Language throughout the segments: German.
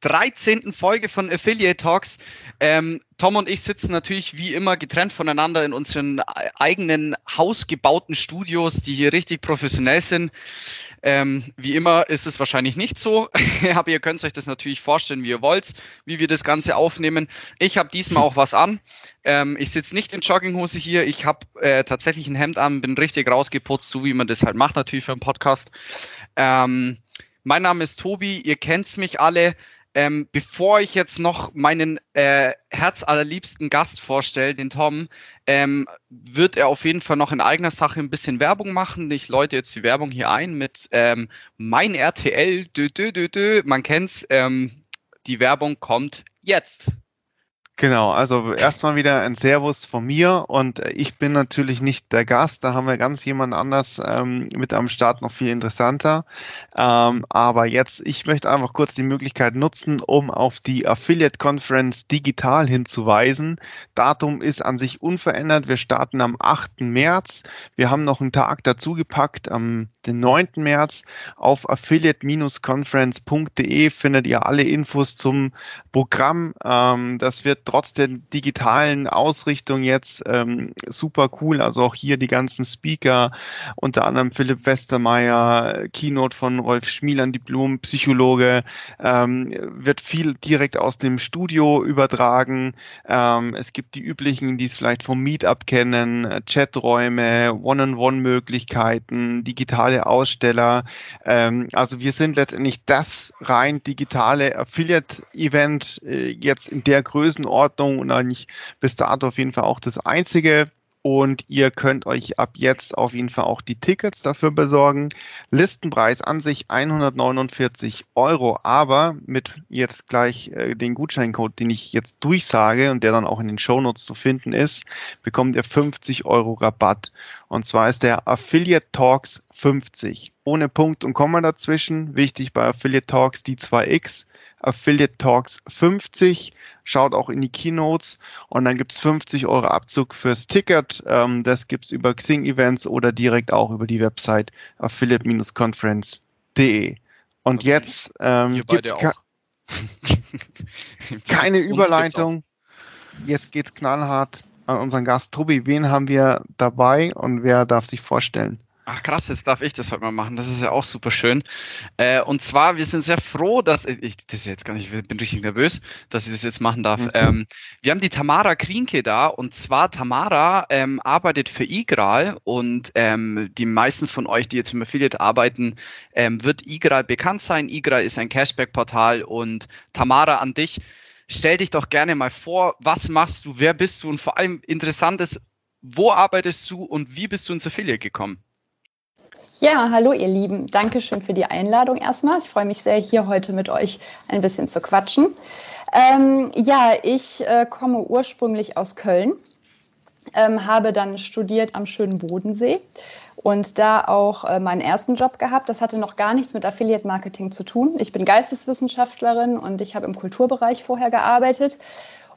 13. Folge von Affiliate Talks. Ähm, Tom und ich sitzen natürlich wie immer getrennt voneinander in unseren eigenen hausgebauten Studios, die hier richtig professionell sind. Ähm, wie immer ist es wahrscheinlich nicht so, aber ihr könnt euch das natürlich vorstellen, wie ihr wollt, wie wir das Ganze aufnehmen. Ich habe diesmal auch was an. Ähm, ich sitze nicht in Jogginghose hier. Ich habe äh, tatsächlich ein Hemd an, bin richtig rausgeputzt, so wie man das halt macht, natürlich für einen Podcast. Ähm, mein Name ist Tobi, ihr kennt mich alle. Ähm, bevor ich jetzt noch meinen äh, herzallerliebsten Gast vorstelle, den Tom, ähm, wird er auf jeden Fall noch in eigener Sache ein bisschen Werbung machen. Ich läute jetzt die Werbung hier ein mit ähm, mein RTL. Dö, dö, dö, dö. Man kennt's. Ähm, die Werbung kommt jetzt. Genau, also erstmal wieder ein Servus von mir und ich bin natürlich nicht der Gast, da haben wir ganz jemand anders ähm, mit am Start, noch viel interessanter. Ähm, aber jetzt, ich möchte einfach kurz die Möglichkeit nutzen, um auf die Affiliate Conference digital hinzuweisen. Datum ist an sich unverändert. Wir starten am 8. März. Wir haben noch einen Tag dazu gepackt, am den 9. März. Auf affiliate-conference.de findet ihr alle Infos zum Programm. Ähm, das wird trotz der digitalen Ausrichtung jetzt ähm, super cool. Also auch hier die ganzen Speaker, unter anderem Philipp Westermeier, Keynote von Rolf Schmielan, Diplom, Psychologe, ähm, wird viel direkt aus dem Studio übertragen. Ähm, es gibt die üblichen, die es vielleicht vom Meetup kennen, Chaträume, One-on-One-Möglichkeiten, digitale Aussteller. Ähm, also wir sind letztendlich das rein digitale Affiliate-Event äh, jetzt in der Größenordnung Ordnung und eigentlich bis dato auf jeden Fall auch das einzige. Und ihr könnt euch ab jetzt auf jeden Fall auch die Tickets dafür besorgen. Listenpreis an sich 149 Euro, aber mit jetzt gleich äh, den Gutscheincode, den ich jetzt durchsage und der dann auch in den Shownotes zu finden ist, bekommt ihr 50 Euro Rabatt. Und zwar ist der Affiliate Talks 50. Ohne Punkt und Komma dazwischen. Wichtig bei Affiliate Talks die 2x. Affiliate Talks 50 schaut auch in die Keynotes und dann gibt's 50 Euro Abzug fürs Ticket. Ähm, das gibt's über Xing Events oder direkt auch über die Website affiliate-conference.de. Und okay. jetzt ähm, gibt's ke keine Überleitung. Jetzt geht's knallhart an unseren Gast Tobi. Wen haben wir dabei und wer darf sich vorstellen? Ach krass, jetzt darf ich das heute mal machen. Das ist ja auch super schön. Äh, und zwar, wir sind sehr froh, dass ich das jetzt gar nicht, ich bin richtig nervös, dass ich das jetzt machen darf. Mhm. Ähm, wir haben die Tamara Krienke da und zwar Tamara ähm, arbeitet für Igral und ähm, die meisten von euch, die jetzt im Affiliate arbeiten, ähm, wird Igral bekannt sein. Igral ist ein Cashback-Portal und Tamara an dich. Stell dich doch gerne mal vor, was machst du, wer bist du und vor allem interessant ist, wo arbeitest du und wie bist du ins Affiliate gekommen? Ja, hallo ihr Lieben. Dankeschön für die Einladung erstmal. Ich freue mich sehr, hier heute mit euch ein bisschen zu quatschen. Ähm, ja, ich äh, komme ursprünglich aus Köln, ähm, habe dann studiert am schönen Bodensee und da auch äh, meinen ersten Job gehabt. Das hatte noch gar nichts mit Affiliate Marketing zu tun. Ich bin Geisteswissenschaftlerin und ich habe im Kulturbereich vorher gearbeitet.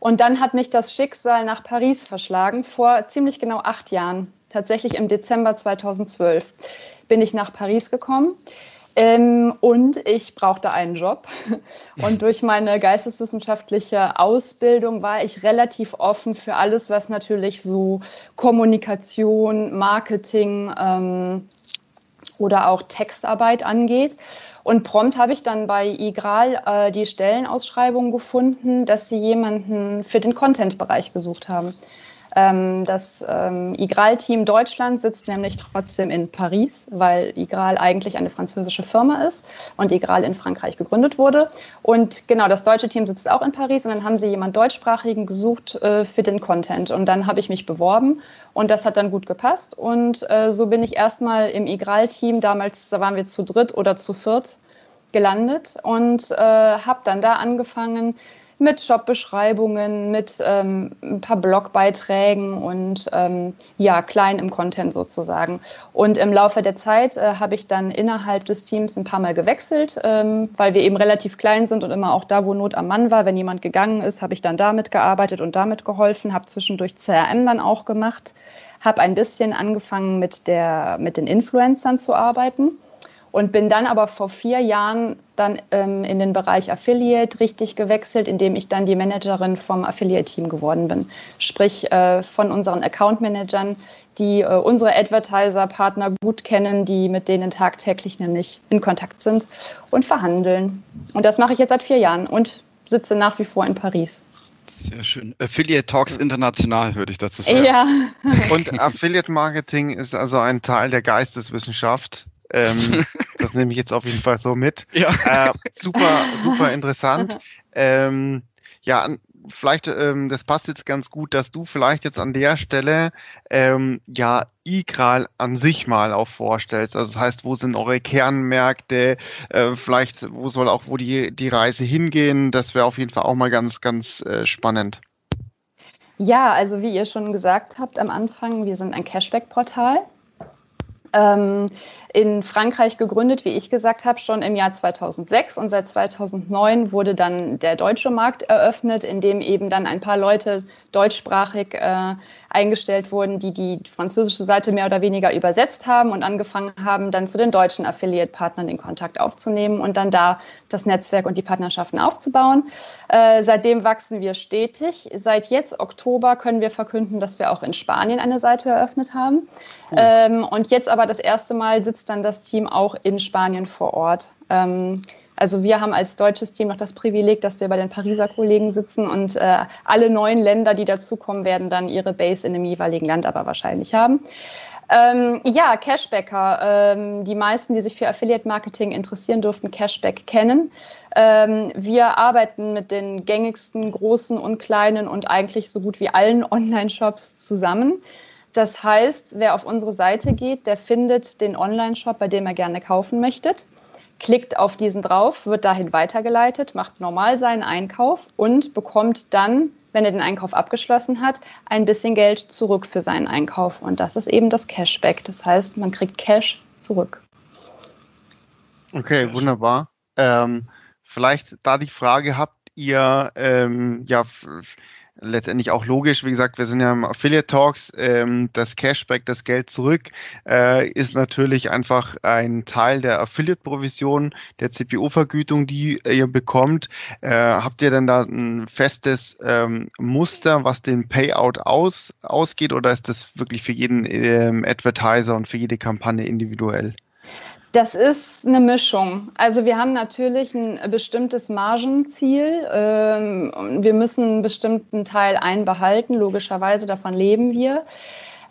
Und dann hat mich das Schicksal nach Paris verschlagen, vor ziemlich genau acht Jahren, tatsächlich im Dezember 2012 bin ich nach Paris gekommen. Ähm, und ich brauchte einen Job. Und durch meine geisteswissenschaftliche Ausbildung war ich relativ offen für alles, was natürlich so Kommunikation, Marketing ähm, oder auch Textarbeit angeht. Und prompt habe ich dann bei IGRAL äh, die Stellenausschreibung gefunden, dass sie jemanden für den Content-Bereich gesucht haben. Ähm, das ähm, IGRAL-Team Deutschland sitzt nämlich trotzdem in Paris, weil IGRAL eigentlich eine französische Firma ist und IGRAL in Frankreich gegründet wurde. Und genau, das deutsche Team sitzt auch in Paris und dann haben sie jemanden deutschsprachigen gesucht äh, für den Content. Und dann habe ich mich beworben und das hat dann gut gepasst. Und äh, so bin ich erstmal im IGRAL-Team, damals da waren wir zu dritt oder zu viert, gelandet und äh, habe dann da angefangen, mit Shop-Beschreibungen, mit ähm, ein paar Blogbeiträgen und ähm, ja, klein im Content sozusagen. Und im Laufe der Zeit äh, habe ich dann innerhalb des Teams ein paar Mal gewechselt, ähm, weil wir eben relativ klein sind und immer auch da, wo Not am Mann war, wenn jemand gegangen ist, habe ich dann damit gearbeitet und damit geholfen, habe zwischendurch CRM dann auch gemacht, habe ein bisschen angefangen mit, der, mit den Influencern zu arbeiten und bin dann aber vor vier Jahren dann ähm, in den Bereich Affiliate richtig gewechselt, indem ich dann die Managerin vom Affiliate-Team geworden bin. Sprich äh, von unseren Account-Managern, die äh, unsere Advertiser-Partner gut kennen, die mit denen tagtäglich nämlich in Kontakt sind und verhandeln. Und das mache ich jetzt seit vier Jahren und sitze nach wie vor in Paris. Sehr schön. Affiliate Talks international, würde ich dazu sagen. Ja. Und Affiliate Marketing ist also ein Teil der Geisteswissenschaft. Ähm, das nehme ich jetzt auf jeden Fall so mit. Ja. Äh, super, super interessant. Ähm, ja, vielleicht, ähm, das passt jetzt ganz gut, dass du vielleicht jetzt an der Stelle ähm, ja iGral an sich mal auch vorstellst. Also das heißt, wo sind eure Kernmärkte? Äh, vielleicht, wo soll auch wo die, die Reise hingehen? Das wäre auf jeden Fall auch mal ganz, ganz äh, spannend. Ja, also wie ihr schon gesagt habt am Anfang, wir sind ein Cashback-Portal. Ähm, in Frankreich gegründet, wie ich gesagt habe, schon im Jahr 2006 und seit 2009 wurde dann der deutsche Markt eröffnet, in dem eben dann ein paar Leute deutschsprachig äh, eingestellt wurden, die die französische Seite mehr oder weniger übersetzt haben und angefangen haben, dann zu den deutschen Affiliate-Partnern den Kontakt aufzunehmen und dann da das Netzwerk und die Partnerschaften aufzubauen. Äh, seitdem wachsen wir stetig. Seit jetzt Oktober können wir verkünden, dass wir auch in Spanien eine Seite eröffnet haben. Cool. Ähm, und jetzt aber das erste Mal sitzt dann das Team auch in Spanien vor Ort. Ähm, also wir haben als deutsches Team noch das Privileg, dass wir bei den Pariser Kollegen sitzen und äh, alle neuen Länder, die dazukommen, werden dann ihre Base in dem jeweiligen Land aber wahrscheinlich haben. Ähm, ja, Cashbacker. Ähm, die meisten, die sich für Affiliate Marketing interessieren, dürften Cashback kennen. Ähm, wir arbeiten mit den gängigsten großen und kleinen und eigentlich so gut wie allen Online-Shops zusammen. Das heißt, wer auf unsere Seite geht, der findet den Online-Shop, bei dem er gerne kaufen möchte klickt auf diesen drauf, wird dahin weitergeleitet, macht normal seinen Einkauf und bekommt dann, wenn er den Einkauf abgeschlossen hat, ein bisschen Geld zurück für seinen Einkauf. Und das ist eben das Cashback. Das heißt, man kriegt Cash zurück. Okay, wunderbar. Ähm, vielleicht da die Frage, habt ihr ähm, ja letztendlich auch logisch. Wie gesagt, wir sind ja im Affiliate Talks. Ähm, das Cashback, das Geld zurück, äh, ist natürlich einfach ein Teil der Affiliate-Provision, der CPO-Vergütung, die ihr bekommt. Äh, habt ihr denn da ein festes ähm, Muster, was den Payout aus, ausgeht, oder ist das wirklich für jeden ähm, Advertiser und für jede Kampagne individuell? Das ist eine Mischung. Also wir haben natürlich ein bestimmtes Margenziel. Ähm, wir müssen einen bestimmten Teil einbehalten, logischerweise, davon leben wir.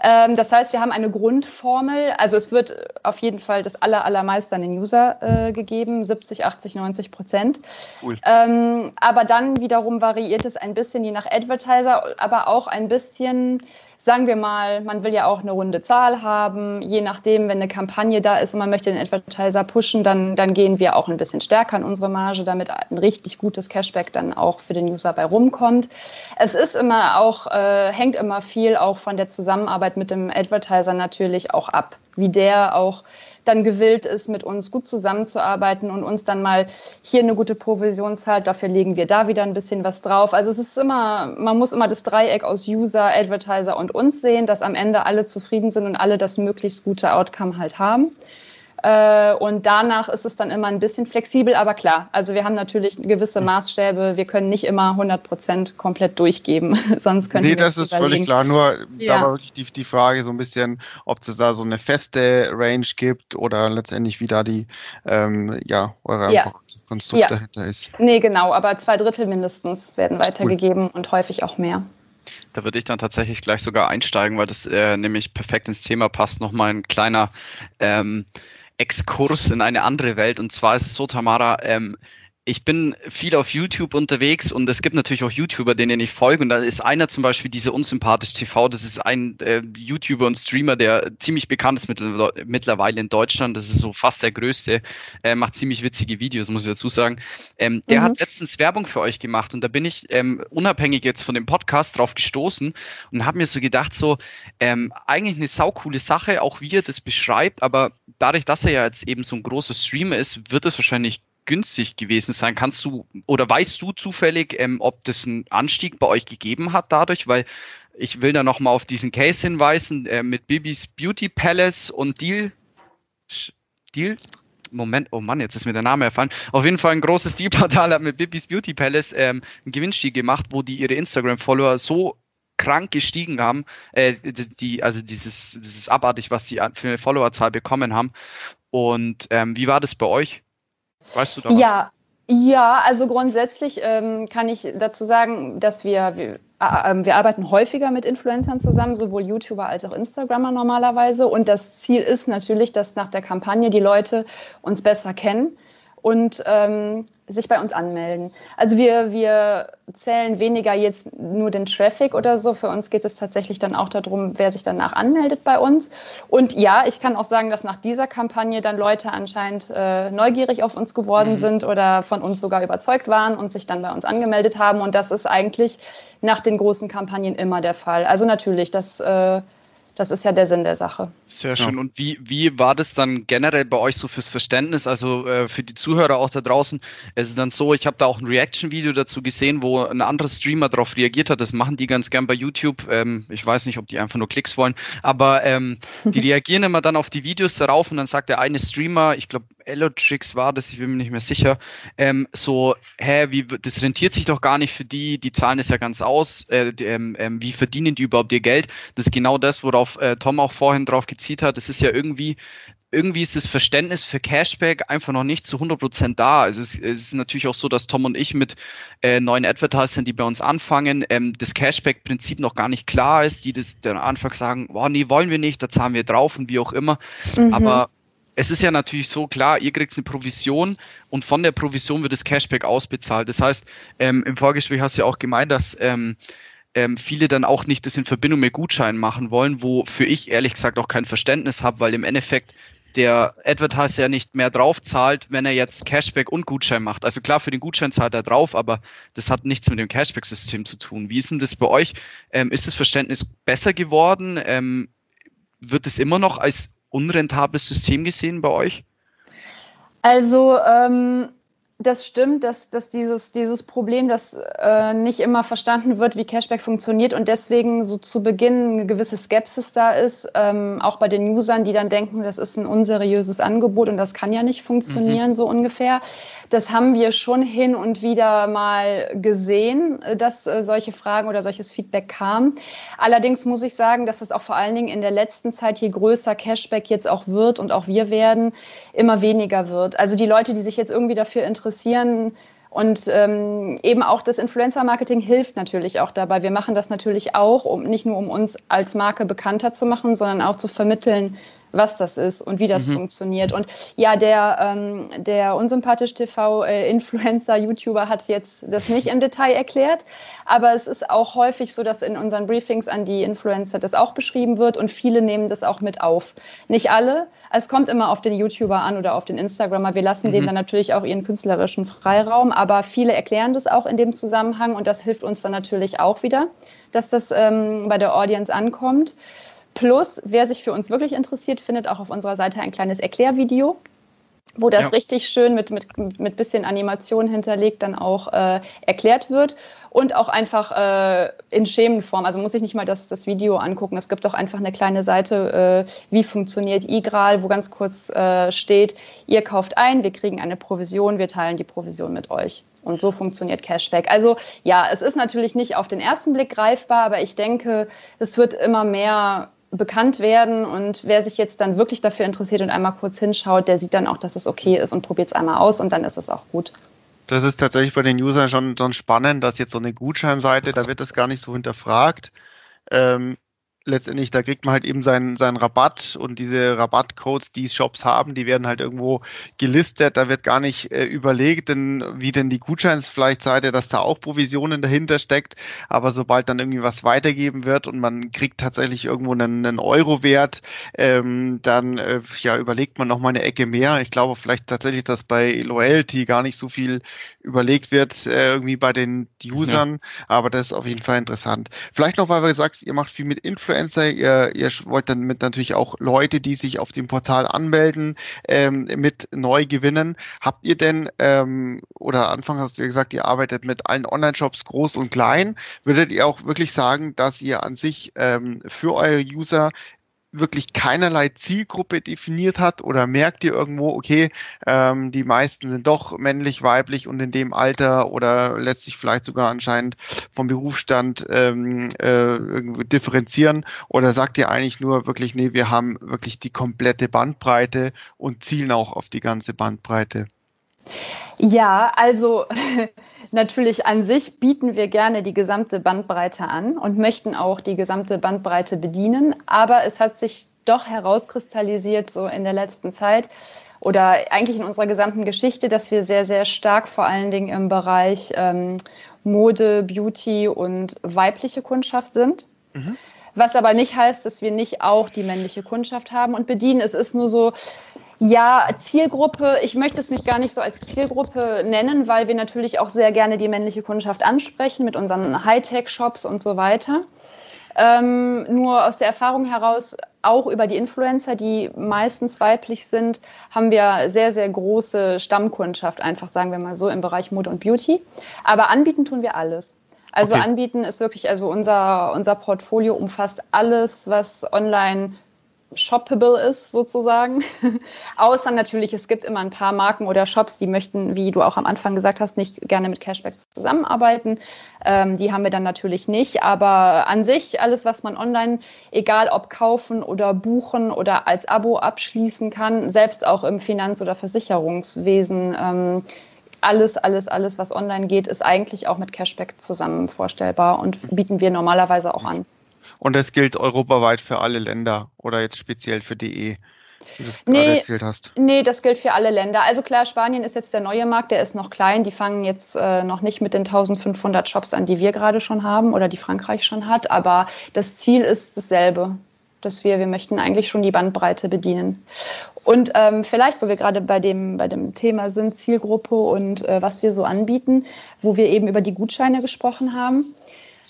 Ähm, das heißt, wir haben eine Grundformel. Also es wird auf jeden Fall das aller, allermeiste an den User äh, gegeben, 70, 80, 90 Prozent. Cool. Ähm, aber dann wiederum variiert es ein bisschen je nach Advertiser, aber auch ein bisschen sagen wir mal, man will ja auch eine runde Zahl haben. Je nachdem, wenn eine Kampagne da ist und man möchte den Advertiser pushen, dann, dann gehen wir auch ein bisschen stärker in unsere Marge, damit ein richtig gutes Cashback dann auch für den User bei rumkommt. Es ist immer auch, äh, hängt immer viel auch von der Zusammenarbeit mit dem Advertiser natürlich auch ab, wie der auch dann gewillt ist, mit uns gut zusammenzuarbeiten und uns dann mal hier eine gute Provision zahlt, dafür legen wir da wieder ein bisschen was drauf. Also es ist immer, man muss immer das Dreieck aus User, Advertiser und uns sehen, dass am Ende alle zufrieden sind und alle das möglichst gute Outcome halt haben. Äh, und danach ist es dann immer ein bisschen flexibel, aber klar, also wir haben natürlich gewisse Maßstäbe. Wir können nicht immer 100 Prozent komplett durchgeben, sonst können Nee, das ist völlig klar. Nur ja. da war wirklich die, die Frage so ein bisschen, ob es da so eine feste Range gibt oder letztendlich wie da die, ähm, ja, eure ja. Konstrukt ja. dahinter ist. Nee, genau, aber zwei Drittel mindestens werden weitergegeben cool. und häufig auch mehr. Da würde ich dann tatsächlich gleich sogar einsteigen, weil das äh, nämlich perfekt ins Thema passt. Nochmal ein kleiner ähm, Exkurs in eine andere Welt. Und zwar ist es so, Tamara, ähm, ich bin viel auf YouTube unterwegs und es gibt natürlich auch YouTuber, denen ich folge. Und da ist einer zum Beispiel diese Unsympathisch TV. Das ist ein äh, YouTuber und Streamer, der ziemlich bekannt ist mittlerweile in Deutschland. Das ist so fast der größte. Er macht ziemlich witzige Videos, muss ich dazu sagen. Ähm, der mhm. hat letztens Werbung für euch gemacht und da bin ich ähm, unabhängig jetzt von dem Podcast drauf gestoßen und habe mir so gedacht, so ähm, eigentlich eine saukoole Sache, auch wie er das beschreibt, aber dadurch, dass er ja jetzt eben so ein großer Streamer ist, wird es wahrscheinlich günstig gewesen sein. Kannst du oder weißt du zufällig, ähm, ob das einen Anstieg bei euch gegeben hat dadurch? Weil ich will da nochmal auf diesen Case hinweisen äh, mit Bibis Beauty Palace und Deal. Deal? Moment, oh Mann, jetzt ist mir der Name erfallen. Auf jeden Fall ein großes Dealportal hat mit Bibis Beauty Palace ähm, einen Gewinnstieg gemacht, wo die ihre Instagram-Follower so krank gestiegen haben, äh, die, also dieses, dieses abartig, was sie für eine Followerzahl bekommen haben. Und ähm, wie war das bei euch? Weißt du da was? Ja, ja, also grundsätzlich ähm, kann ich dazu sagen, dass wir, wir, äh, wir, arbeiten häufiger mit Influencern zusammen, sowohl YouTuber als auch Instagrammer normalerweise. Und das Ziel ist natürlich, dass nach der Kampagne die Leute uns besser kennen und ähm, sich bei uns anmelden. Also wir, wir zählen weniger jetzt nur den Traffic oder so. Für uns geht es tatsächlich dann auch darum, wer sich danach anmeldet bei uns. Und ja, ich kann auch sagen, dass nach dieser Kampagne dann Leute anscheinend äh, neugierig auf uns geworden mhm. sind oder von uns sogar überzeugt waren und sich dann bei uns angemeldet haben. Und das ist eigentlich nach den großen Kampagnen immer der Fall. Also natürlich, das äh, das ist ja der Sinn der Sache. Sehr schön. Ja. Und wie, wie war das dann generell bei euch so fürs Verständnis? Also äh, für die Zuhörer auch da draußen. Es ist dann so, ich habe da auch ein Reaction-Video dazu gesehen, wo ein anderer Streamer darauf reagiert hat. Das machen die ganz gern bei YouTube. Ähm, ich weiß nicht, ob die einfach nur Klicks wollen, aber ähm, die reagieren immer dann auf die Videos darauf und dann sagt der eine Streamer, ich glaube, Elotrix war das, ich bin mir nicht mehr sicher, ähm, so, hä, wie, das rentiert sich doch gar nicht für die, die zahlen es ja ganz aus, äh, die, ähm, ähm, wie verdienen die überhaupt ihr Geld? Das ist genau das, worauf äh, Tom auch vorhin drauf gezielt hat. Das ist ja irgendwie, irgendwie ist das Verständnis für Cashback einfach noch nicht zu 100% da. Es ist, es ist natürlich auch so, dass Tom und ich mit äh, neuen Advertisern, die bei uns anfangen, ähm, das Cashback-Prinzip noch gar nicht klar ist, die das dann Anfang sagen, boah, nee, wollen wir nicht, da zahlen wir drauf und wie auch immer. Mhm. Aber es ist ja natürlich so klar, ihr kriegt eine Provision und von der Provision wird das Cashback ausbezahlt. Das heißt, ähm, im Vorgespräch hast du ja auch gemeint, dass ähm, ähm, viele dann auch nicht das in Verbindung mit Gutscheinen machen wollen, wofür ich ehrlich gesagt auch kein Verständnis habe, weil im Endeffekt der Advertiser ja nicht mehr drauf zahlt, wenn er jetzt Cashback und Gutschein macht. Also klar, für den Gutschein zahlt er drauf, aber das hat nichts mit dem Cashback-System zu tun. Wie ist denn das bei euch? Ähm, ist das Verständnis besser geworden? Ähm, wird es immer noch als unrentables System gesehen bei euch? Also ähm, das stimmt, dass, dass dieses, dieses Problem, dass äh, nicht immer verstanden wird, wie Cashback funktioniert und deswegen so zu Beginn eine gewisse Skepsis da ist, ähm, auch bei den Usern, die dann denken, das ist ein unseriöses Angebot und das kann ja nicht funktionieren, mhm. so ungefähr. Das haben wir schon hin und wieder mal gesehen, äh, dass äh, solche Fragen oder solches Feedback kam. Allerdings muss ich sagen, dass es auch vor allen Dingen in der letzten Zeit, je größer Cashback jetzt auch wird und auch wir werden, immer weniger wird. Also die Leute, die sich jetzt irgendwie dafür interessieren, und ähm, eben auch das Influencer-Marketing hilft natürlich auch dabei. Wir machen das natürlich auch, um nicht nur um uns als Marke bekannter zu machen, sondern auch zu vermitteln, was das ist und wie das mhm. funktioniert. Und ja, der, ähm, der unsympathisch TV-Influencer, äh, YouTuber hat jetzt das nicht im Detail erklärt, aber es ist auch häufig so, dass in unseren Briefings an die Influencer das auch beschrieben wird und viele nehmen das auch mit auf. Nicht alle, es kommt immer auf den YouTuber an oder auf den Instagrammer. Wir lassen mhm. denen dann natürlich auch ihren künstlerischen Freiraum, aber viele erklären das auch in dem Zusammenhang und das hilft uns dann natürlich auch wieder, dass das ähm, bei der Audience ankommt. Plus, wer sich für uns wirklich interessiert, findet auch auf unserer Seite ein kleines Erklärvideo, wo das ja. richtig schön mit, mit, mit bisschen Animation hinterlegt dann auch äh, erklärt wird und auch einfach äh, in Schemenform. Also muss ich nicht mal das, das Video angucken. Es gibt auch einfach eine kleine Seite, äh, wie funktioniert IGRAL, wo ganz kurz äh, steht, ihr kauft ein, wir kriegen eine Provision, wir teilen die Provision mit euch. Und so funktioniert Cashback. Also ja, es ist natürlich nicht auf den ersten Blick greifbar, aber ich denke, es wird immer mehr bekannt werden und wer sich jetzt dann wirklich dafür interessiert und einmal kurz hinschaut, der sieht dann auch, dass es okay ist und probiert es einmal aus und dann ist es auch gut. Das ist tatsächlich bei den Usern schon, schon spannend, dass jetzt so eine Gutscheinseite, da wird das gar nicht so hinterfragt. Ähm, letztendlich, da kriegt man halt eben seinen, seinen Rabatt und diese Rabattcodes, die Shops haben, die werden halt irgendwo gelistet. Da wird gar nicht äh, überlegt, denn, wie denn die Gutscheinsfleischseite, dass da auch Provisionen dahinter steckt. Aber sobald dann irgendwie was weitergeben wird und man kriegt tatsächlich irgendwo einen, einen Euro-Wert, ähm, dann äh, ja, überlegt man noch mal eine Ecke mehr. Ich glaube vielleicht tatsächlich, dass bei Loyalty gar nicht so viel überlegt wird, äh, irgendwie bei den Usern. Ja. Aber das ist auf jeden Fall interessant. Vielleicht noch, weil du sagst, ihr macht viel mit Influencern Influencer, ihr, ihr wollt dann mit natürlich auch Leute, die sich auf dem Portal anmelden, ähm, mit neu gewinnen. Habt ihr denn, ähm, oder Anfang hast du ja gesagt, ihr arbeitet mit allen Online-Shops groß und klein. Würdet ihr auch wirklich sagen, dass ihr an sich ähm, für eure User wirklich keinerlei Zielgruppe definiert hat oder merkt ihr irgendwo, okay, ähm, die meisten sind doch männlich, weiblich und in dem Alter oder lässt sich vielleicht sogar anscheinend vom Berufsstand ähm, äh, differenzieren oder sagt ihr eigentlich nur wirklich, nee, wir haben wirklich die komplette Bandbreite und zielen auch auf die ganze Bandbreite? Ja, also natürlich an sich bieten wir gerne die gesamte Bandbreite an und möchten auch die gesamte Bandbreite bedienen. Aber es hat sich doch herauskristallisiert, so in der letzten Zeit oder eigentlich in unserer gesamten Geschichte, dass wir sehr, sehr stark vor allen Dingen im Bereich ähm, Mode, Beauty und weibliche Kundschaft sind. Mhm. Was aber nicht heißt, dass wir nicht auch die männliche Kundschaft haben und bedienen. Es ist nur so, ja, Zielgruppe, ich möchte es nicht gar nicht so als Zielgruppe nennen, weil wir natürlich auch sehr gerne die männliche Kundschaft ansprechen mit unseren Hightech-Shops und so weiter. Ähm, nur aus der Erfahrung heraus, auch über die Influencer, die meistens weiblich sind, haben wir sehr, sehr große Stammkundschaft, einfach sagen wir mal so, im Bereich Mode und Beauty. Aber anbieten tun wir alles. Also okay. anbieten ist wirklich, also unser, unser Portfolio umfasst alles, was online shoppable ist, sozusagen. Außer natürlich, es gibt immer ein paar Marken oder Shops, die möchten, wie du auch am Anfang gesagt hast, nicht gerne mit Cashback zusammenarbeiten. Ähm, die haben wir dann natürlich nicht. Aber an sich, alles, was man online, egal ob kaufen oder buchen oder als Abo abschließen kann, selbst auch im Finanz- oder Versicherungswesen, ähm, alles, alles, alles, was online geht, ist eigentlich auch mit Cashback zusammen vorstellbar und bieten wir normalerweise auch an. Und das gilt europaweit für alle Länder oder jetzt speziell für DE, wie du es nee, gerade erzählt hast. Nee, das gilt für alle Länder. Also klar, Spanien ist jetzt der neue Markt, der ist noch klein. Die fangen jetzt äh, noch nicht mit den 1500 Shops an, die wir gerade schon haben oder die Frankreich schon hat. Aber das Ziel ist dasselbe dass wir, wir möchten eigentlich schon die Bandbreite bedienen. Und ähm, vielleicht, wo wir gerade bei dem, bei dem Thema sind, Zielgruppe und äh, was wir so anbieten, wo wir eben über die Gutscheine gesprochen haben.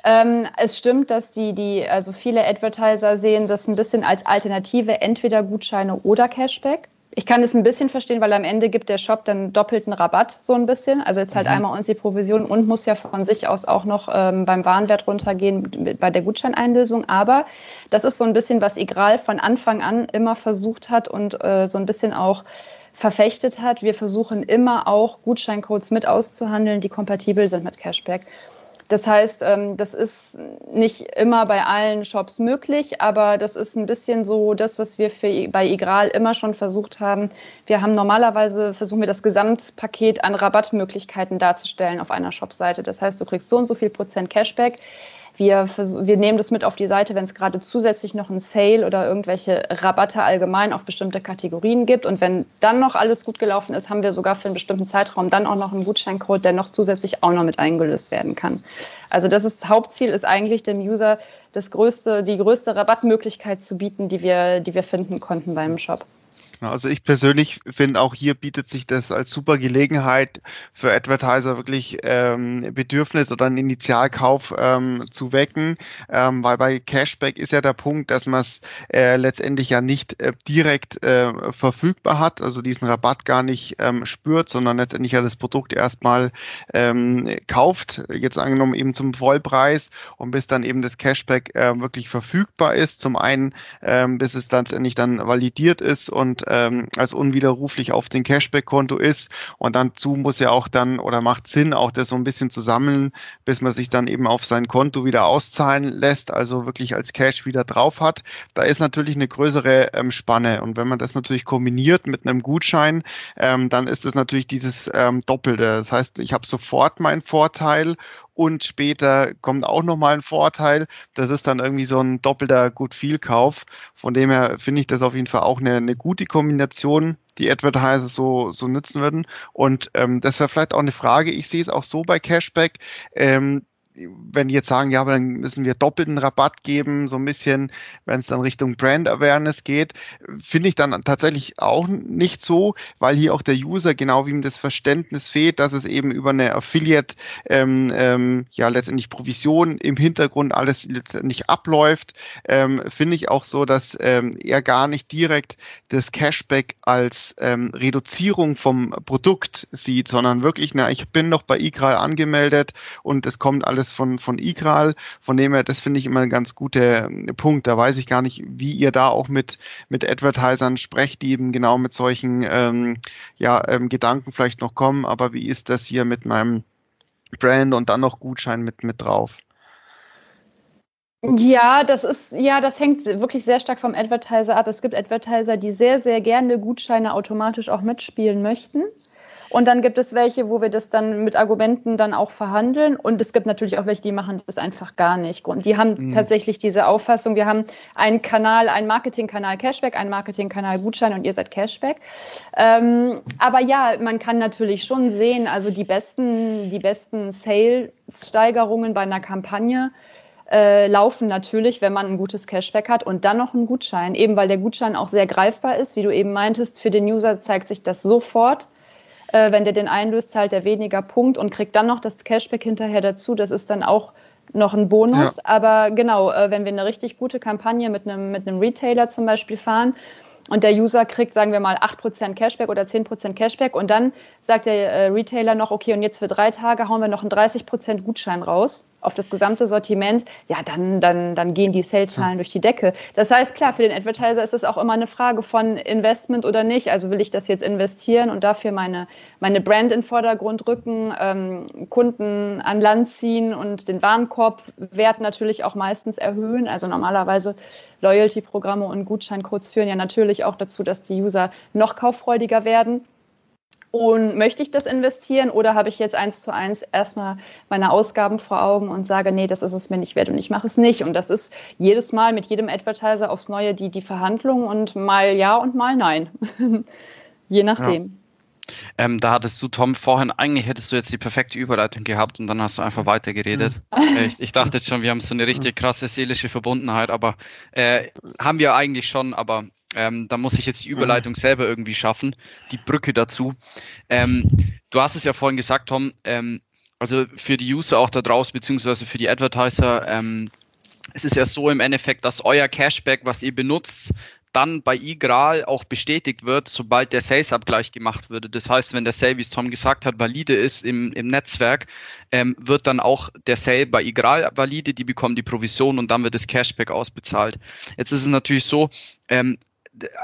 Ähm, es stimmt, dass die, die, also viele Advertiser sehen das ein bisschen als Alternative, entweder Gutscheine oder Cashback. Ich kann es ein bisschen verstehen, weil am Ende gibt der Shop dann doppelten Rabatt, so ein bisschen. Also jetzt halt mhm. einmal uns die Provision und muss ja von sich aus auch noch ähm, beim Warenwert runtergehen bei der Gutscheineinlösung. Aber das ist so ein bisschen, was Igral von Anfang an immer versucht hat und äh, so ein bisschen auch verfechtet hat. Wir versuchen immer auch Gutscheincodes mit auszuhandeln, die kompatibel sind mit Cashback. Das heißt, ähm, das ist nicht immer bei allen Shops möglich, aber das ist ein bisschen so das, was wir für, bei Igral immer schon versucht haben. Wir haben normalerweise versuchen wir das Gesamtpaket an Rabattmöglichkeiten darzustellen auf einer Shopseite. Das heißt, du kriegst so und so viel Prozent Cashback. Wir, wir nehmen das mit auf die Seite, wenn es gerade zusätzlich noch ein Sale oder irgendwelche Rabatte allgemein auf bestimmte Kategorien gibt. Und wenn dann noch alles gut gelaufen ist, haben wir sogar für einen bestimmten Zeitraum dann auch noch einen Gutscheincode, der noch zusätzlich auch noch mit eingelöst werden kann. Also das ist Hauptziel ist eigentlich dem User das größte, die größte Rabattmöglichkeit zu bieten, die wir, die wir finden konnten beim Shop. Also ich persönlich finde auch hier bietet sich das als super Gelegenheit für Advertiser wirklich ähm, Bedürfnis oder einen Initialkauf ähm, zu wecken, ähm, weil bei Cashback ist ja der Punkt, dass man es äh, letztendlich ja nicht äh, direkt äh, verfügbar hat, also diesen Rabatt gar nicht ähm, spürt, sondern letztendlich ja das Produkt erstmal ähm, kauft, jetzt angenommen eben zum Vollpreis und bis dann eben das Cashback äh, wirklich verfügbar ist. Zum einen, ähm, bis es dann letztendlich dann validiert ist und ähm, als unwiderruflich auf den Cashback-Konto ist. Und dazu muss ja auch dann oder macht Sinn, auch das so ein bisschen zu sammeln, bis man sich dann eben auf sein Konto wieder auszahlen lässt, also wirklich als Cash wieder drauf hat. Da ist natürlich eine größere ähm, Spanne. Und wenn man das natürlich kombiniert mit einem Gutschein, ähm, dann ist es natürlich dieses ähm, Doppelte. Das heißt, ich habe sofort meinen Vorteil und später kommt auch nochmal ein Vorteil. Das ist dann irgendwie so ein doppelter Good-Feel-Kauf. Von dem her finde ich das auf jeden Fall auch eine, eine gute Kombination die Advertiser so, so nutzen würden. Und ähm, das wäre vielleicht auch eine Frage. Ich sehe es auch so bei Cashback. Ähm, wenn die jetzt sagen, ja, aber dann müssen wir doppelten Rabatt geben, so ein bisschen, wenn es dann Richtung Brand Awareness geht, finde ich dann tatsächlich auch nicht so, weil hier auch der User genau wie ihm das Verständnis fehlt, dass es eben über eine Affiliate, ähm, ähm, ja, letztendlich Provision im Hintergrund alles letztendlich abläuft, ähm, finde ich auch so, dass ähm, er gar nicht direkt das Cashback als ähm, Reduzierung vom Produkt sieht, sondern wirklich, na, ich bin noch bei iGral angemeldet und es kommt alles alles von, von IGRAL. Von dem her, das finde ich immer ein ganz guter äh, Punkt. Da weiß ich gar nicht, wie ihr da auch mit, mit Advertisern sprecht, die eben genau mit solchen ähm, ja, ähm, Gedanken vielleicht noch kommen. Aber wie ist das hier mit meinem Brand und dann noch Gutschein mit, mit drauf? Ja, das ist, ja, das hängt wirklich sehr stark vom Advertiser ab. Es gibt Advertiser, die sehr, sehr gerne Gutscheine automatisch auch mitspielen möchten. Und dann gibt es welche, wo wir das dann mit Argumenten dann auch verhandeln. Und es gibt natürlich auch welche, die machen das einfach gar nicht. Und die haben mhm. tatsächlich diese Auffassung, wir haben einen Kanal, einen Marketingkanal Cashback, einen Marketingkanal Gutschein und ihr seid Cashback. Ähm, aber ja, man kann natürlich schon sehen, also die besten, die besten Sales-Steigerungen bei einer Kampagne äh, laufen natürlich, wenn man ein gutes Cashback hat und dann noch einen Gutschein, eben weil der Gutschein auch sehr greifbar ist, wie du eben meintest, für den User zeigt sich das sofort äh, wenn der den einlöst, zahlt er weniger Punkt und kriegt dann noch das Cashback hinterher dazu. Das ist dann auch noch ein Bonus. Ja. Aber genau, äh, wenn wir eine richtig gute Kampagne mit einem, mit einem Retailer zum Beispiel fahren, und der User kriegt, sagen wir mal, 8% Cashback oder 10% Cashback und dann sagt der äh, Retailer noch, okay, und jetzt für drei Tage hauen wir noch einen 30% Gutschein raus auf das gesamte Sortiment, ja, dann, dann, dann gehen die Sales-Zahlen durch die Decke. Das heißt, klar, für den Advertiser ist es auch immer eine Frage von Investment oder nicht. Also will ich das jetzt investieren und dafür meine, meine Brand in den Vordergrund rücken, ähm, Kunden an Land ziehen und den Warenkorbwert natürlich auch meistens erhöhen. Also normalerweise Loyalty-Programme und Gutscheincodes führen ja natürlich auch dazu, dass die User noch kauffreudiger werden. Und möchte ich das investieren oder habe ich jetzt eins zu eins erstmal meine Ausgaben vor Augen und sage, nee, das ist es mir nicht wert und ich mache es nicht. Und das ist jedes Mal mit jedem Advertiser aufs Neue die, die Verhandlung und mal ja und mal nein. Je nachdem. Ja. Ähm, da hattest du, Tom, vorhin, eigentlich hättest du jetzt die perfekte Überleitung gehabt und dann hast du einfach weitergeredet. Mhm. ich, ich, dachte jetzt schon, wir haben so eine richtig krasse seelische Verbundenheit, aber äh, haben wir eigentlich schon, aber ähm, da muss ich jetzt die mhm. Überleitung selber irgendwie schaffen, die Brücke dazu. Ähm, du hast es ja vorhin gesagt, Tom, ähm, also für die User auch da draußen, beziehungsweise für die Advertiser, ähm, es ist ja so im Endeffekt, dass euer Cashback, was ihr benutzt, dann bei iGral auch bestätigt wird, sobald der Sales-Abgleich gemacht würde. Das heißt, wenn der Sale, wie es Tom gesagt hat, valide ist im, im Netzwerk, ähm, wird dann auch der Sale bei iGral valide, die bekommen die Provision und dann wird das Cashback ausbezahlt. Jetzt ist es natürlich so, ähm,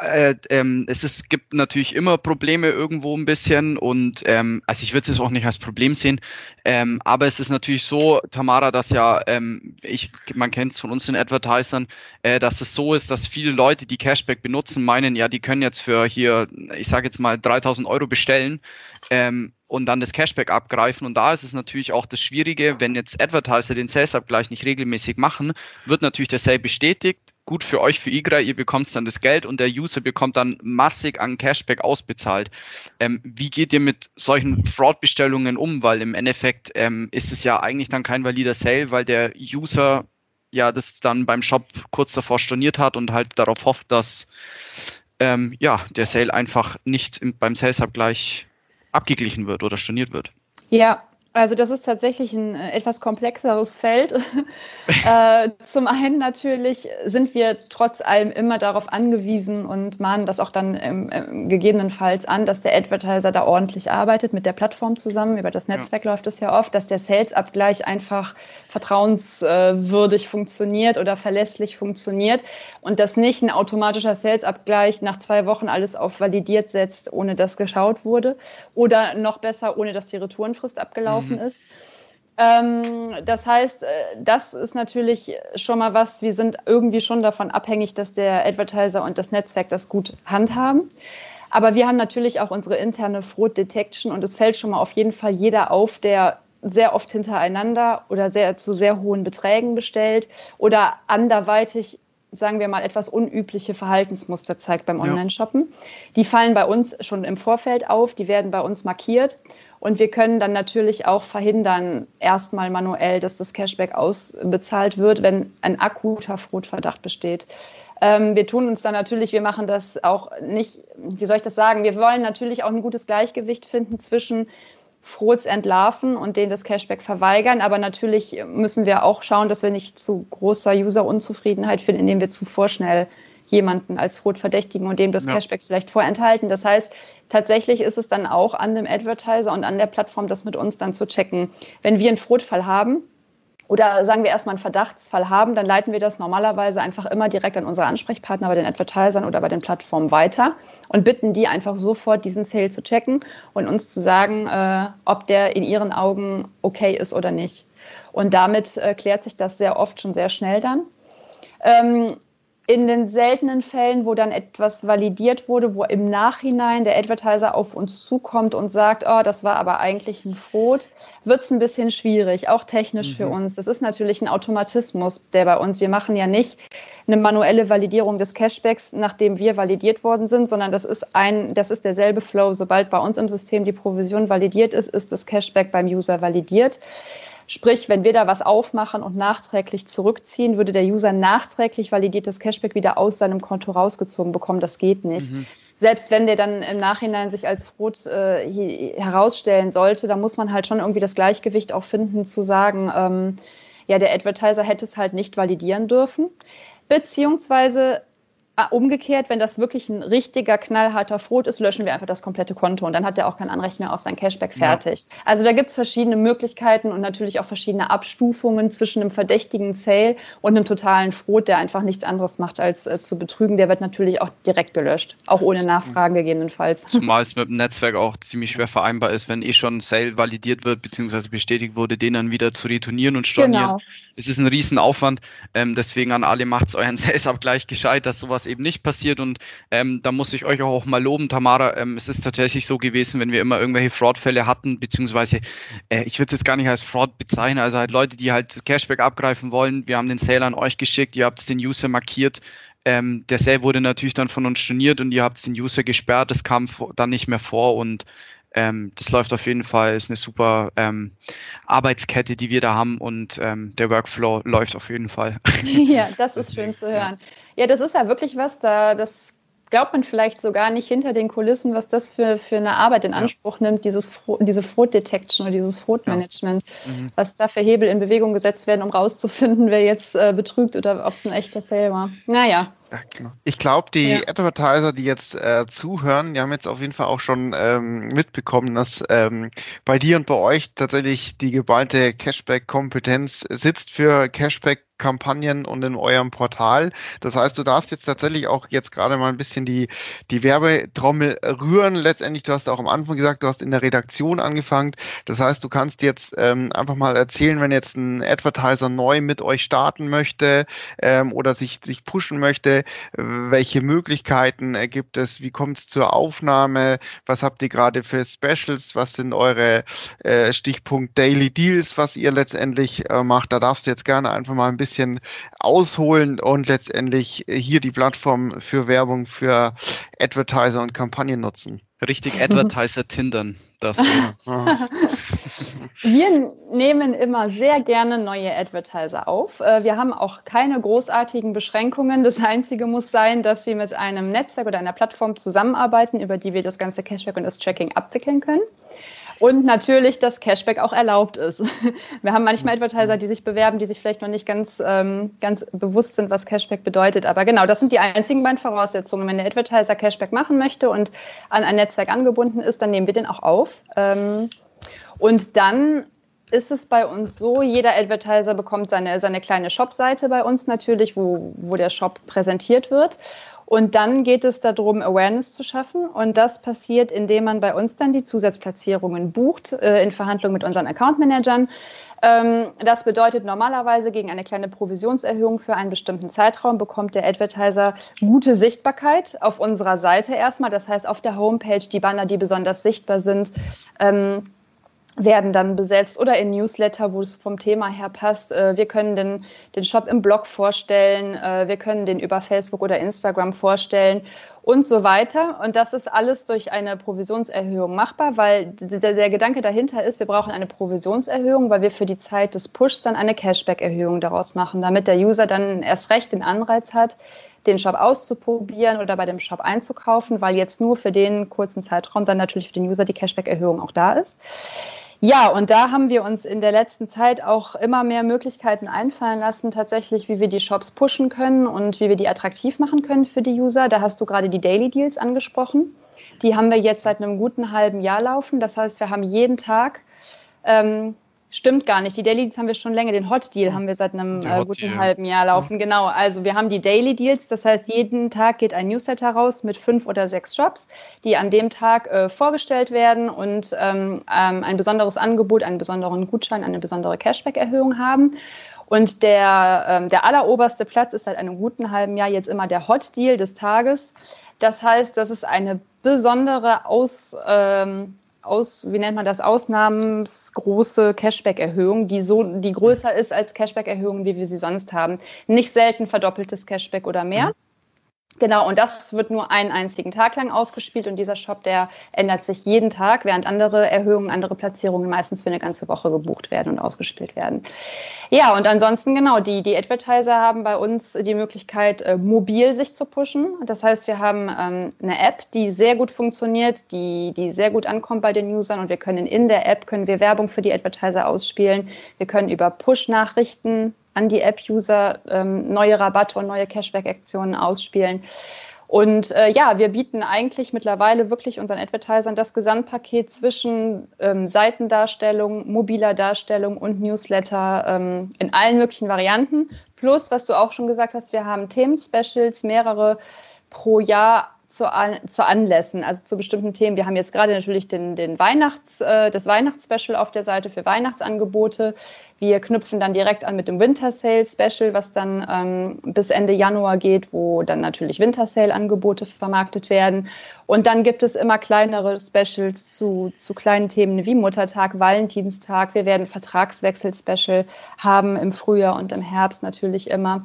äh, ähm, es ist, gibt natürlich immer Probleme irgendwo ein bisschen und ähm, also ich würde es auch nicht als Problem sehen, ähm, aber es ist natürlich so, Tamara, dass ja, ähm, ich, man kennt es von uns in Advertisern, äh, dass es so ist, dass viele Leute, die Cashback benutzen, meinen, ja, die können jetzt für hier, ich sage jetzt mal 3000 Euro bestellen. Ähm, und dann das Cashback abgreifen. Und da ist es natürlich auch das Schwierige, wenn jetzt Advertiser den Sales-Abgleich nicht regelmäßig machen, wird natürlich der Sale bestätigt, gut für euch, für IGRA, ihr bekommt dann das Geld und der User bekommt dann massig an Cashback ausbezahlt. Ähm, wie geht ihr mit solchen Fraud-Bestellungen um? Weil im Endeffekt ähm, ist es ja eigentlich dann kein valider Sale, weil der User ja das dann beim Shop kurz davor storniert hat und halt darauf hofft, dass ähm, ja, der Sale einfach nicht im, beim Sales-Abgleich abgeglichen wird oder storniert wird. Ja, also das ist tatsächlich ein äh, etwas komplexeres Feld. äh, zum einen natürlich sind wir trotz allem immer darauf angewiesen und mahnen das auch dann im, im gegebenenfalls an, dass der Advertiser da ordentlich arbeitet mit der Plattform zusammen. Über das Netzwerk ja. läuft es ja oft, dass der Sales-Abgleich einfach vertrauenswürdig funktioniert oder verlässlich funktioniert und dass nicht ein automatischer Sales-Abgleich nach zwei Wochen alles auf validiert setzt, ohne dass geschaut wurde. Oder noch besser, ohne dass die Retourenfrist abgelaufen gelaufen mhm. ist. Ähm, das heißt, äh, das ist natürlich schon mal was, wir sind irgendwie schon davon abhängig, dass der Advertiser und das Netzwerk das gut handhaben. Aber wir haben natürlich auch unsere interne Fraud Detection und es fällt schon mal auf jeden Fall jeder auf, der sehr oft hintereinander oder sehr, zu sehr hohen Beträgen bestellt oder anderweitig sagen wir mal, etwas unübliche Verhaltensmuster zeigt beim Online-Shoppen. Die fallen bei uns schon im Vorfeld auf, die werden bei uns markiert. Und wir können dann natürlich auch verhindern, erstmal manuell, dass das Cashback ausbezahlt wird, wenn ein akuter Frotverdacht besteht. Ähm, wir tun uns dann natürlich, wir machen das auch nicht, wie soll ich das sagen, wir wollen natürlich auch ein gutes Gleichgewicht finden zwischen Frohts entlarven und denen das Cashback verweigern. Aber natürlich müssen wir auch schauen, dass wir nicht zu großer User-Unzufriedenheit finden, indem wir zu vorschnell jemanden als verdächtigen und dem das ja. Cashback vielleicht vorenthalten. Das heißt, tatsächlich ist es dann auch an dem Advertiser und an der Plattform, das mit uns dann zu checken. Wenn wir einen Fraud-Fall haben, oder sagen wir erstmal einen Verdachtsfall haben, dann leiten wir das normalerweise einfach immer direkt an unsere Ansprechpartner bei den Advertisern oder bei den Plattformen weiter und bitten die einfach sofort diesen Sale zu checken und uns zu sagen, äh, ob der in ihren Augen okay ist oder nicht. Und damit äh, klärt sich das sehr oft schon sehr schnell dann. Ähm, in den seltenen Fällen, wo dann etwas validiert wurde, wo im Nachhinein der Advertiser auf uns zukommt und sagt, oh, das war aber eigentlich ein Fraud, wird es ein bisschen schwierig, auch technisch mhm. für uns. Das ist natürlich ein Automatismus, der bei uns, wir machen ja nicht eine manuelle Validierung des Cashbacks, nachdem wir validiert worden sind, sondern das ist ein, das ist derselbe Flow. Sobald bei uns im System die Provision validiert ist, ist das Cashback beim User validiert. Sprich, wenn wir da was aufmachen und nachträglich zurückziehen, würde der User nachträglich validiertes Cashback wieder aus seinem Konto rausgezogen bekommen. Das geht nicht. Mhm. Selbst wenn der dann im Nachhinein sich als Frot äh, herausstellen sollte, da muss man halt schon irgendwie das Gleichgewicht auch finden, zu sagen, ähm, ja, der Advertiser hätte es halt nicht validieren dürfen. Beziehungsweise umgekehrt, wenn das wirklich ein richtiger knallharter Frot ist, löschen wir einfach das komplette Konto und dann hat er auch kein Anrecht mehr auf sein Cashback fertig. Ja. Also da gibt es verschiedene Möglichkeiten und natürlich auch verschiedene Abstufungen zwischen einem verdächtigen Sale und einem totalen Frot, der einfach nichts anderes macht als äh, zu betrügen. Der wird natürlich auch direkt gelöscht, auch ohne Nachfragen gegebenenfalls. Zumal es mit dem Netzwerk auch ziemlich schwer vereinbar ist, wenn eh schon ein Sale validiert wird bzw. bestätigt wurde, den dann wieder zu retournieren und stornieren. Genau. Es ist ein Riesenaufwand. Ähm, deswegen an alle macht euren Sales-Abgleich gescheit, dass sowas eben nicht passiert. Und ähm, da muss ich euch auch mal loben, Tamara. Ähm, es ist tatsächlich so gewesen, wenn wir immer irgendwelche Fraud-Fälle hatten, beziehungsweise äh, ich würde es jetzt gar nicht als Fraud bezeichnen, also halt Leute, die halt das Cashback abgreifen wollen. Wir haben den Sale an euch geschickt, ihr habt den User markiert. Ähm, der Sale wurde natürlich dann von uns storniert und ihr habt den User gesperrt. Das kam dann nicht mehr vor und ähm, das läuft auf jeden Fall, ist eine super ähm, Arbeitskette, die wir da haben und ähm, der Workflow läuft auf jeden Fall. Ja, das ist schön zu hören. Ja, das ist ja wirklich was, da das glaubt man vielleicht sogar nicht hinter den Kulissen, was das für, für eine Arbeit in Anspruch nimmt, dieses, diese Fraud Detection oder dieses Fraud Management, ja. mhm. was da für Hebel in Bewegung gesetzt werden, um rauszufinden, wer jetzt äh, betrügt oder ob es ein echter Sale war. Naja. Genau. Ich glaube, die ja. Advertiser, die jetzt äh, zuhören, die haben jetzt auf jeden Fall auch schon ähm, mitbekommen, dass ähm, bei dir und bei euch tatsächlich die geballte Cashback-Kompetenz sitzt für Cashback Kampagnen und in eurem Portal. Das heißt, du darfst jetzt tatsächlich auch jetzt gerade mal ein bisschen die, die Werbetrommel rühren. Letztendlich, du hast auch am Anfang gesagt, du hast in der Redaktion angefangen. Das heißt, du kannst jetzt ähm, einfach mal erzählen, wenn jetzt ein Advertiser neu mit euch starten möchte ähm, oder sich, sich pushen möchte, welche Möglichkeiten gibt es, wie kommt es zur Aufnahme, was habt ihr gerade für Specials, was sind eure äh, Stichpunkt Daily Deals, was ihr letztendlich äh, macht. Da darfst du jetzt gerne einfach mal ein bisschen bisschen ausholen und letztendlich hier die Plattform für Werbung für Advertiser und Kampagnen nutzen. Richtig Advertiser tindern. Das wir nehmen immer sehr gerne neue Advertiser auf. Äh, wir haben auch keine großartigen Beschränkungen. Das Einzige muss sein, dass sie mit einem Netzwerk oder einer Plattform zusammenarbeiten, über die wir das ganze Cashback und das Tracking abwickeln können. Und natürlich, dass Cashback auch erlaubt ist. Wir haben manchmal Advertiser, die sich bewerben, die sich vielleicht noch nicht ganz, ähm, ganz bewusst sind, was Cashback bedeutet. Aber genau, das sind die einzigen beiden Voraussetzungen. Wenn der Advertiser Cashback machen möchte und an ein Netzwerk angebunden ist, dann nehmen wir den auch auf. Ähm, und dann ist es bei uns so, jeder Advertiser bekommt seine, seine kleine Shop-Seite bei uns natürlich, wo, wo der Shop präsentiert wird. Und dann geht es darum, Awareness zu schaffen. Und das passiert, indem man bei uns dann die Zusatzplatzierungen bucht äh, in Verhandlung mit unseren Account Managern. Ähm, das bedeutet normalerweise gegen eine kleine Provisionserhöhung für einen bestimmten Zeitraum bekommt der Advertiser gute Sichtbarkeit auf unserer Seite erstmal. Das heißt, auf der Homepage die Banner, die besonders sichtbar sind. Ähm, werden dann besetzt oder in Newsletter, wo es vom Thema her passt. Äh, wir können den, den Shop im Blog vorstellen, äh, wir können den über Facebook oder Instagram vorstellen und so weiter. Und das ist alles durch eine Provisionserhöhung machbar, weil der, der Gedanke dahinter ist, wir brauchen eine Provisionserhöhung, weil wir für die Zeit des Pushs dann eine Cashback-Erhöhung daraus machen, damit der User dann erst recht den Anreiz hat, den Shop auszuprobieren oder bei dem Shop einzukaufen, weil jetzt nur für den kurzen Zeitraum dann natürlich für den User die Cashback-Erhöhung auch da ist. Ja, und da haben wir uns in der letzten Zeit auch immer mehr Möglichkeiten einfallen lassen, tatsächlich, wie wir die Shops pushen können und wie wir die attraktiv machen können für die User. Da hast du gerade die Daily Deals angesprochen. Die haben wir jetzt seit einem guten halben Jahr laufen. Das heißt, wir haben jeden Tag ähm, Stimmt gar nicht. Die Daily Deals haben wir schon länger. Den Hot Deal haben wir seit einem äh, guten halben Jahr laufen. Ja. Genau. Also wir haben die Daily Deals. Das heißt, jeden Tag geht ein Newsletter raus mit fünf oder sechs Shops, die an dem Tag äh, vorgestellt werden und ähm, ähm, ein besonderes Angebot, einen besonderen Gutschein, eine besondere Cashback-Erhöhung haben. Und der, ähm, der alleroberste Platz ist seit einem guten halben Jahr jetzt immer der Hot Deal des Tages. Das heißt, das ist eine besondere Aus, ähm, aus, wie nennt man das, ausnahmsgroße Cashback-Erhöhung, die so, die größer ist als Cashback-Erhöhungen, wie wir sie sonst haben. Nicht selten verdoppeltes Cashback oder mehr. Mhm. Genau, und das wird nur einen einzigen Tag lang ausgespielt und dieser Shop, der ändert sich jeden Tag, während andere Erhöhungen, andere Platzierungen meistens für eine ganze Woche gebucht werden und ausgespielt werden. Ja, und ansonsten genau, die, die Advertiser haben bei uns die Möglichkeit, äh, mobil sich zu pushen. Das heißt, wir haben ähm, eine App, die sehr gut funktioniert, die, die sehr gut ankommt bei den Usern und wir können in der App, können wir Werbung für die Advertiser ausspielen. Wir können über Push-Nachrichten an die App-User ähm, neue Rabatte und neue Cashback-Aktionen ausspielen. Und äh, ja, wir bieten eigentlich mittlerweile wirklich unseren Advertisern das Gesamtpaket zwischen ähm, Seitendarstellung, mobiler Darstellung und Newsletter ähm, in allen möglichen Varianten. Plus, was du auch schon gesagt hast, wir haben Themen-Specials, mehrere pro Jahr zu, an, zu Anlässen, also zu bestimmten Themen. Wir haben jetzt gerade natürlich den, den Weihnachts, äh, das Weihnachtsspecial auf der Seite für Weihnachtsangebote. Wir knüpfen dann direkt an mit dem Winter Sale Special, was dann ähm, bis Ende Januar geht, wo dann natürlich Winter Sale Angebote vermarktet werden. Und dann gibt es immer kleinere Specials zu, zu kleinen Themen wie Muttertag, Valentinstag. Wir werden Vertragswechsel Special haben im Frühjahr und im Herbst natürlich immer.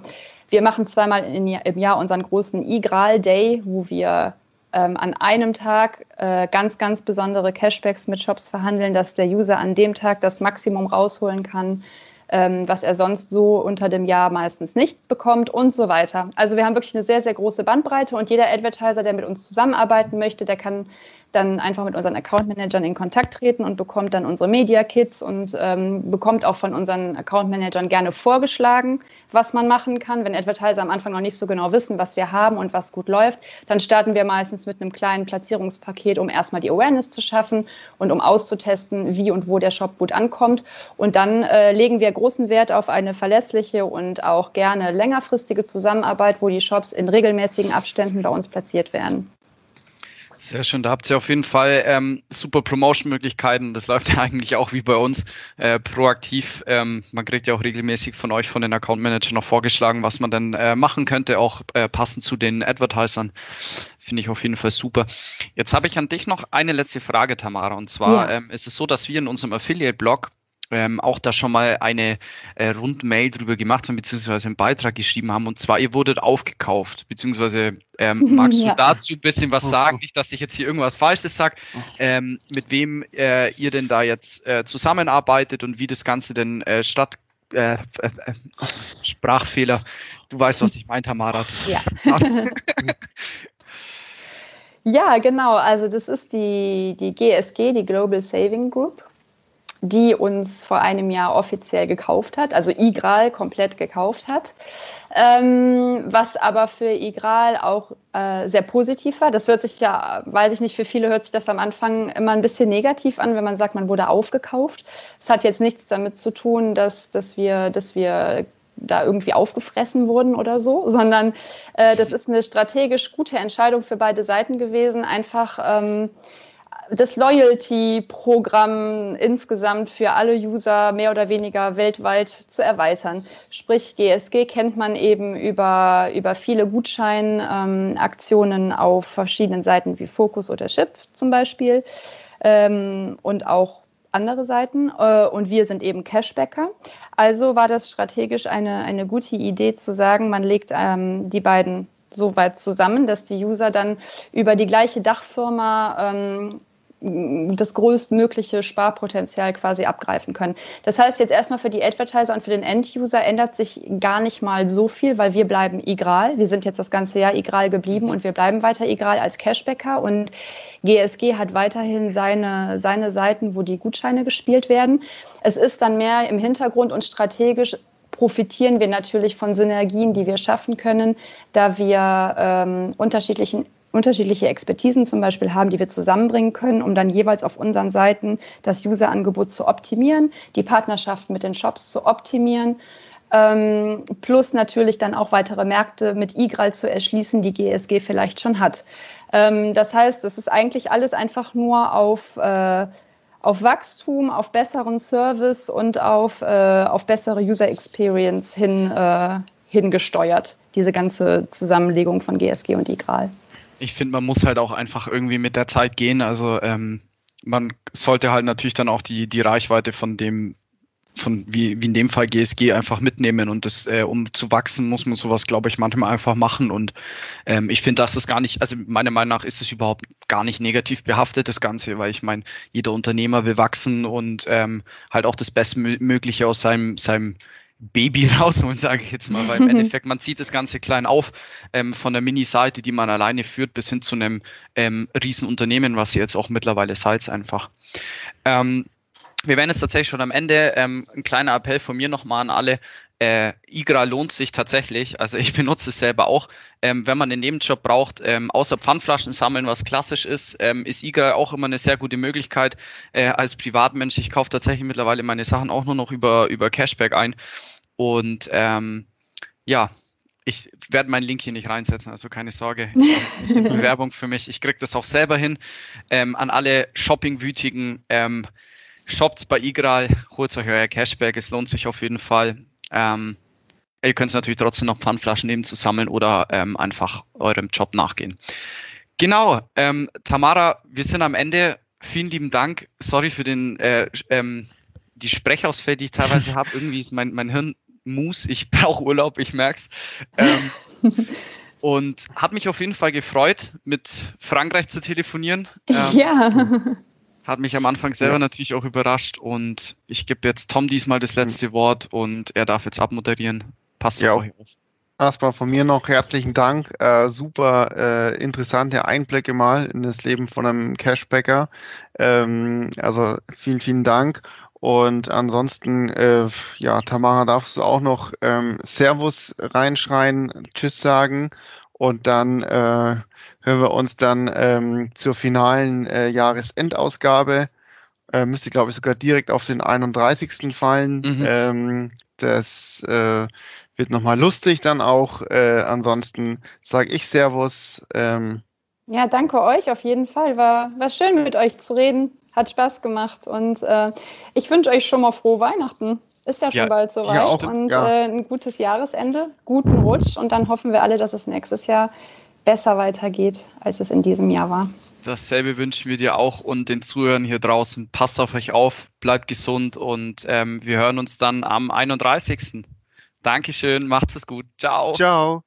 Wir machen zweimal im Jahr unseren großen IGRAL Day, wo wir ähm, an einem Tag äh, ganz, ganz besondere Cashbacks mit Shops verhandeln, dass der User an dem Tag das Maximum rausholen kann, ähm, was er sonst so unter dem Jahr meistens nicht bekommt und so weiter. Also wir haben wirklich eine sehr, sehr große Bandbreite und jeder Advertiser, der mit uns zusammenarbeiten möchte, der kann dann einfach mit unseren Account Managern in Kontakt treten und bekommt dann unsere Media Kits und ähm, bekommt auch von unseren Account Managern gerne vorgeschlagen, was man machen kann. Wenn Advertiser am Anfang noch nicht so genau wissen, was wir haben und was gut läuft, dann starten wir meistens mit einem kleinen Platzierungspaket, um erstmal die Awareness zu schaffen und um auszutesten, wie und wo der Shop gut ankommt. Und dann äh, legen wir großen Wert auf eine verlässliche und auch gerne längerfristige Zusammenarbeit, wo die Shops in regelmäßigen Abständen bei uns platziert werden. Sehr schön, da habt ihr auf jeden Fall ähm, super Promotion-Möglichkeiten. Das läuft ja eigentlich auch wie bei uns äh, proaktiv. Ähm, man kriegt ja auch regelmäßig von euch, von den Account Managern noch vorgeschlagen, was man denn äh, machen könnte, auch äh, passend zu den Advertisern. Finde ich auf jeden Fall super. Jetzt habe ich an dich noch eine letzte Frage, Tamara. Und zwar ja. ähm, ist es so, dass wir in unserem Affiliate-Blog ähm, auch da schon mal eine äh, Rundmail drüber gemacht haben, beziehungsweise einen Beitrag geschrieben haben. Und zwar, ihr wurdet aufgekauft, beziehungsweise ähm, magst ja. du dazu ein bisschen was sagen? Nicht, dass ich jetzt hier irgendwas Falsches sage. Ähm, mit wem äh, ihr denn da jetzt äh, zusammenarbeitet und wie das Ganze denn äh, statt äh, äh, äh, Sprachfehler. Du weißt, was ich meine, Tamara. Ja. ja, genau. Also das ist die, die GSG, die Global Saving Group die uns vor einem Jahr offiziell gekauft hat, also Igral komplett gekauft hat, ähm, was aber für Igral auch äh, sehr positiv war. Das hört sich ja, weiß ich nicht, für viele hört sich das am Anfang immer ein bisschen negativ an, wenn man sagt, man wurde aufgekauft. Es hat jetzt nichts damit zu tun, dass, dass, wir, dass wir da irgendwie aufgefressen wurden oder so, sondern äh, das ist eine strategisch gute Entscheidung für beide Seiten gewesen, einfach ähm, das Loyalty-Programm insgesamt für alle User mehr oder weniger weltweit zu erweitern. Sprich, GSG kennt man eben über, über viele Gutscheinaktionen ähm, auf verschiedenen Seiten wie Focus oder Chip zum Beispiel ähm, und auch andere Seiten äh, und wir sind eben Cashbacker. Also war das strategisch eine, eine gute Idee zu sagen, man legt ähm, die beiden so weit zusammen, dass die User dann über die gleiche Dachfirma ähm, das größtmögliche Sparpotenzial quasi abgreifen können. Das heißt jetzt erstmal für die Advertiser und für den End-User ändert sich gar nicht mal so viel, weil wir bleiben igral. Wir sind jetzt das ganze Jahr igral geblieben und wir bleiben weiter igral als Cashbacker und GSG hat weiterhin seine, seine Seiten, wo die Gutscheine gespielt werden. Es ist dann mehr im Hintergrund und strategisch profitieren wir natürlich von Synergien, die wir schaffen können, da wir ähm, unterschiedlichen unterschiedliche Expertisen zum Beispiel haben, die wir zusammenbringen können, um dann jeweils auf unseren Seiten das User-Angebot zu optimieren, die Partnerschaft mit den Shops zu optimieren, ähm, plus natürlich dann auch weitere Märkte mit IGRAL zu erschließen, die GSG vielleicht schon hat. Ähm, das heißt, es ist eigentlich alles einfach nur auf äh, auf Wachstum, auf besseren Service und auf, äh, auf bessere User Experience hin, äh, hingesteuert, diese ganze Zusammenlegung von GSG und IGRAL ich finde, man muss halt auch einfach irgendwie mit der Zeit gehen. Also ähm, man sollte halt natürlich dann auch die, die Reichweite von dem, von wie, wie in dem Fall GSG einfach mitnehmen und das, äh, um zu wachsen, muss man sowas, glaube ich, manchmal einfach machen. Und ähm, ich finde, dass das gar nicht, also meiner Meinung nach ist es überhaupt gar nicht negativ behaftet, das Ganze, weil ich meine, jeder Unternehmer will wachsen und ähm, halt auch das Bestmögliche aus seinem, seinem Baby rausholen, sage ich jetzt mal, weil im Endeffekt, man zieht das Ganze klein auf, ähm, von der Mini-Seite, die man alleine führt, bis hin zu einem ähm, Riesenunternehmen, was sie jetzt auch mittlerweile seid einfach. Ähm, wir werden jetzt tatsächlich schon am Ende. Ähm, ein kleiner Appell von mir nochmal an alle. Äh, IGRA lohnt sich tatsächlich. Also ich benutze es selber auch. Ähm, wenn man einen Nebenjob braucht, ähm, außer Pfandflaschen sammeln, was klassisch ist, ähm, ist IGRA auch immer eine sehr gute Möglichkeit äh, als Privatmensch. Ich kaufe tatsächlich mittlerweile meine Sachen auch nur noch über, über Cashback ein. Und ähm, ja, ich werde meinen Link hier nicht reinsetzen, also keine Sorge. Das ist nicht eine Bewerbung für mich. Ich kriege das auch selber hin. Ähm, an alle Shopping-Wütigen, ähm, shoppt bei Igral, holt euch euer Cashback, es lohnt sich auf jeden Fall. Ähm, ihr könnt natürlich trotzdem noch Pfandflaschen nehmen zu sammeln oder ähm, einfach eurem Job nachgehen. Genau, ähm, Tamara, wir sind am Ende. Vielen lieben Dank. Sorry für den äh, ähm, die Sprechausfälle, die ich teilweise habe. Irgendwie ist mein, mein Hirn Mus, ich brauche Urlaub, ich merk's. Ähm, und hat mich auf jeden Fall gefreut, mit Frankreich zu telefonieren. Ähm, ja. Hat mich am Anfang selber ja. natürlich auch überrascht und ich gebe jetzt Tom diesmal das letzte Wort und er darf jetzt abmoderieren. Passt ja auch. Erstmal von mir noch herzlichen Dank. Äh, super äh, interessante Einblicke mal in das Leben von einem Cashbacker. Ähm, also vielen, vielen Dank. Und ansonsten, äh, ja, Tamara, darfst du auch noch ähm, Servus reinschreien, Tschüss sagen und dann äh, hören wir uns dann ähm, zur finalen äh, Jahresendausgabe. Äh, müsste, glaube ich, sogar direkt auf den 31. fallen. Mhm. Ähm, das äh, wird nochmal lustig dann auch. Äh, ansonsten sage ich Servus. Ähm, ja, danke euch auf jeden Fall. War, war schön mit euch zu reden. Hat Spaß gemacht und äh, ich wünsche euch schon mal frohe Weihnachten. Ist ja schon ja, bald soweit ja auch, und ja. äh, ein gutes Jahresende, guten Rutsch und dann hoffen wir alle, dass es nächstes Jahr besser weitergeht, als es in diesem Jahr war. Dasselbe wünschen wir dir auch und den Zuhörern hier draußen. Passt auf euch auf, bleibt gesund und ähm, wir hören uns dann am 31. Dankeschön, macht's es gut. Ciao. Ciao.